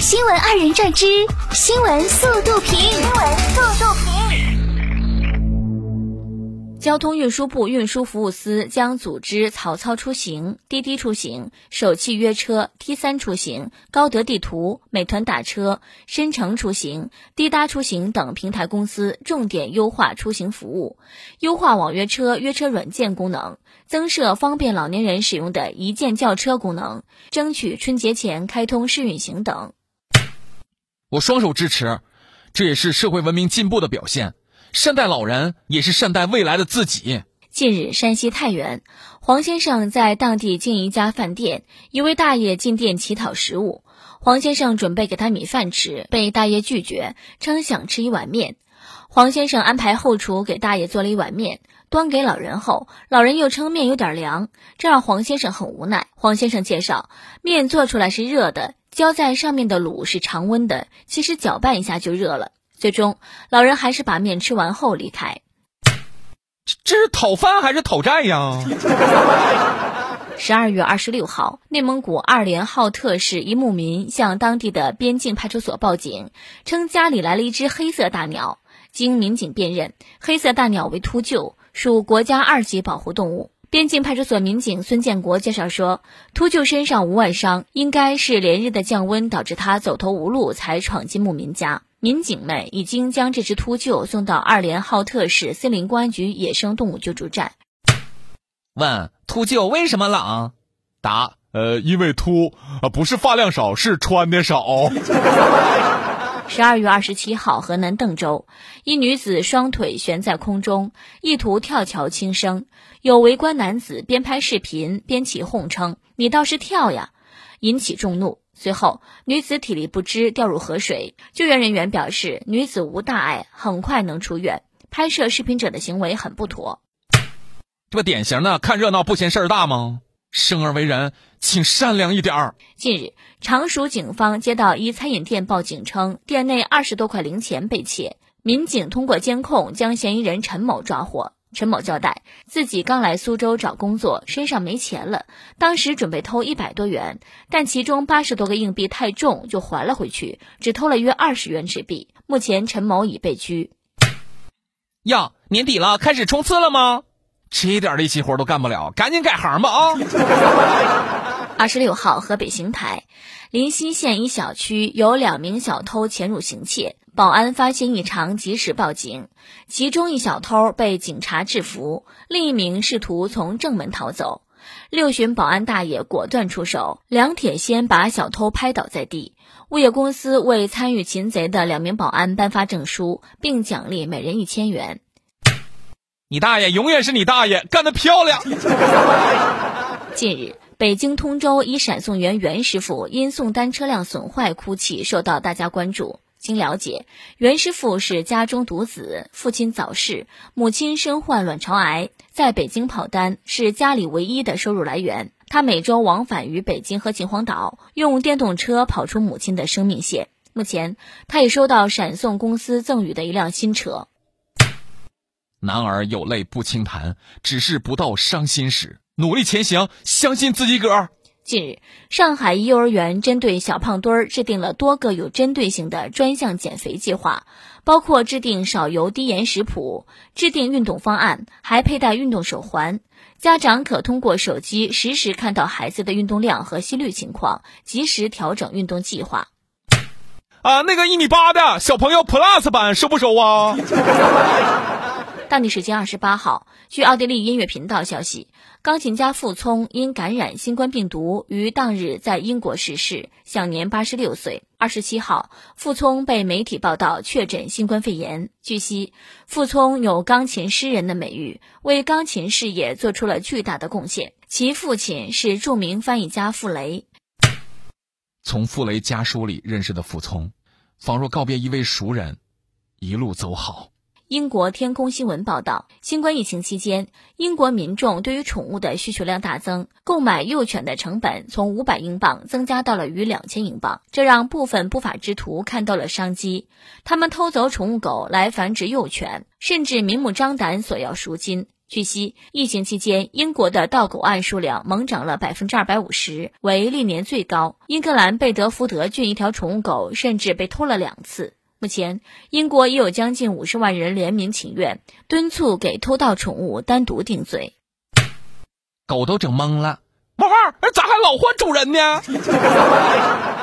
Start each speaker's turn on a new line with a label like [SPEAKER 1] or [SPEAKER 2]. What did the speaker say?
[SPEAKER 1] 新闻二人转之新闻速度评，新闻速度评。
[SPEAKER 2] 交通运输部运输服务司将组织曹操出行、滴滴出行、首汽约车、T 三出行、高德地图、美团打车、申城出行、滴答出行等平台公司重点优化出行服务，优化网约车约车软件功能，增设方便老年人使用的一键叫车功能，争取春节前开通试运行等。
[SPEAKER 3] 我双手支持，这也是社会文明进步的表现。善待老人，也是善待未来的自己。
[SPEAKER 2] 近日，山西太原，黄先生在当地经营一家饭店，一位大爷进店乞讨食物，黄先生准备给他米饭吃，被大爷拒绝，称想吃一碗面。黄先生安排后厨给大爷做了一碗面，端给老人后，老人又称面有点凉，这让黄先生很无奈。黄先生介绍，面做出来是热的。浇在上面的卤是常温的，其实搅拌一下就热了。最终，老人还是把面吃完后离开。
[SPEAKER 3] 这这是讨饭还是讨债呀？
[SPEAKER 2] 十二月二十六号，内蒙古二连浩特市一牧民向当地的边境派出所报警，称家里来了一只黑色大鸟。经民警辨认，黑色大鸟为秃鹫，属国家二级保护动物。边境派出所民警孙建国介绍说，秃鹫身上无外伤，应该是连日的降温导致它走投无路才闯进牧民家。民警们已经将这只秃鹫送到二连浩特市森林公安局野生动物救助站。
[SPEAKER 3] 问秃鹫为什么冷？
[SPEAKER 4] 答：呃，因为秃，啊，不是发量少，是穿的少。
[SPEAKER 2] 十二月二十七号，河南邓州一女子双腿悬在空中，意图跳桥轻生，有围观男子边拍视频边起哄称：“你倒是跳呀！”引起众怒。随后，女子体力不支掉入河水，救援人员表示女子无大碍，很快能出院。拍摄视频者的行为很不妥，
[SPEAKER 3] 这不典型的看热闹不嫌事儿大吗？生而为人，请善良一点儿。
[SPEAKER 2] 近日，常熟警方接到一餐饮店报警称，店内二十多块零钱被窃。民警通过监控将嫌疑人陈某抓获。陈某交代，自己刚来苏州找工作，身上没钱了，当时准备偷一百多元，但其中八十多个硬币太重，就还了回去，只偷了约二十元纸币。目前，陈某已被拘。
[SPEAKER 3] 呀，年底了，开始冲刺了吗？这点力气活都干不了，赶紧改行吧啊！
[SPEAKER 2] 二十六号，河北邢台临溪县一小区有两名小偷潜入行窃，保安发现异常及时报警，其中一小偷被警察制服，另一名试图从正门逃走。六旬保安大爷果断出手，两铁锨把小偷拍倒在地。物业公司为参与擒贼的两名保安颁发证书，并奖励每人一千元。
[SPEAKER 3] 你大爷永远是你大爷，干得漂亮！
[SPEAKER 2] 近日，北京通州一闪送员袁师傅因送单车辆损坏哭泣，受到大家关注。经了解，袁师傅是家中独子，父亲早逝，母亲身患卵巢癌，在北京跑单是家里唯一的收入来源。他每周往返于北京和秦皇岛，用电动车跑出母亲的生命线。目前，他已收到闪送公司赠予的一辆新车。
[SPEAKER 3] 男儿有泪不轻弹，只是不到伤心时。努力前行，相信自己个儿。
[SPEAKER 2] 近日，上海一幼儿园针对小胖墩儿制定了多个有针对性的专项减肥计划，包括制定少油低盐食谱、制定运动方案，还佩戴运动手环。家长可通过手机实时看到孩子的运动量和心率情况，及时调整运动计划。
[SPEAKER 4] 啊，那个一米八的小朋友 Plus 版收不收啊？
[SPEAKER 2] 当地时间二十八号，据奥地利音乐频道消息，钢琴家傅聪因感染新冠病毒于当日在英国逝世，享年八十六岁。二十七号，傅聪被媒体报道确诊新冠肺炎。据悉，傅聪有钢琴诗人的美誉，为钢琴事业做出了巨大的贡献。其父亲是著名翻译家傅雷。
[SPEAKER 3] 从傅雷家书里认识的傅聪，仿若告别一位熟人，一路走好。
[SPEAKER 2] 英国天空新闻报道，新冠疫情期间，英国民众对于宠物的需求量大增，购买幼犬的成本从五百英镑增加到了逾两千英镑，这让部分不法之徒看到了商机，他们偷走宠物狗来繁殖幼犬，甚至明目张胆索要赎金。据悉，疫情期间，英国的盗狗案数量猛涨了百分之二百五十，为历年最高。英格兰贝德福德郡一条宠物狗甚至被偷了两次。目前，英国已有将近五十万人联名请愿，敦促给偷盗宠物单独定罪。
[SPEAKER 3] 狗都整懵了，
[SPEAKER 4] 猫儿咋还老换主人呢？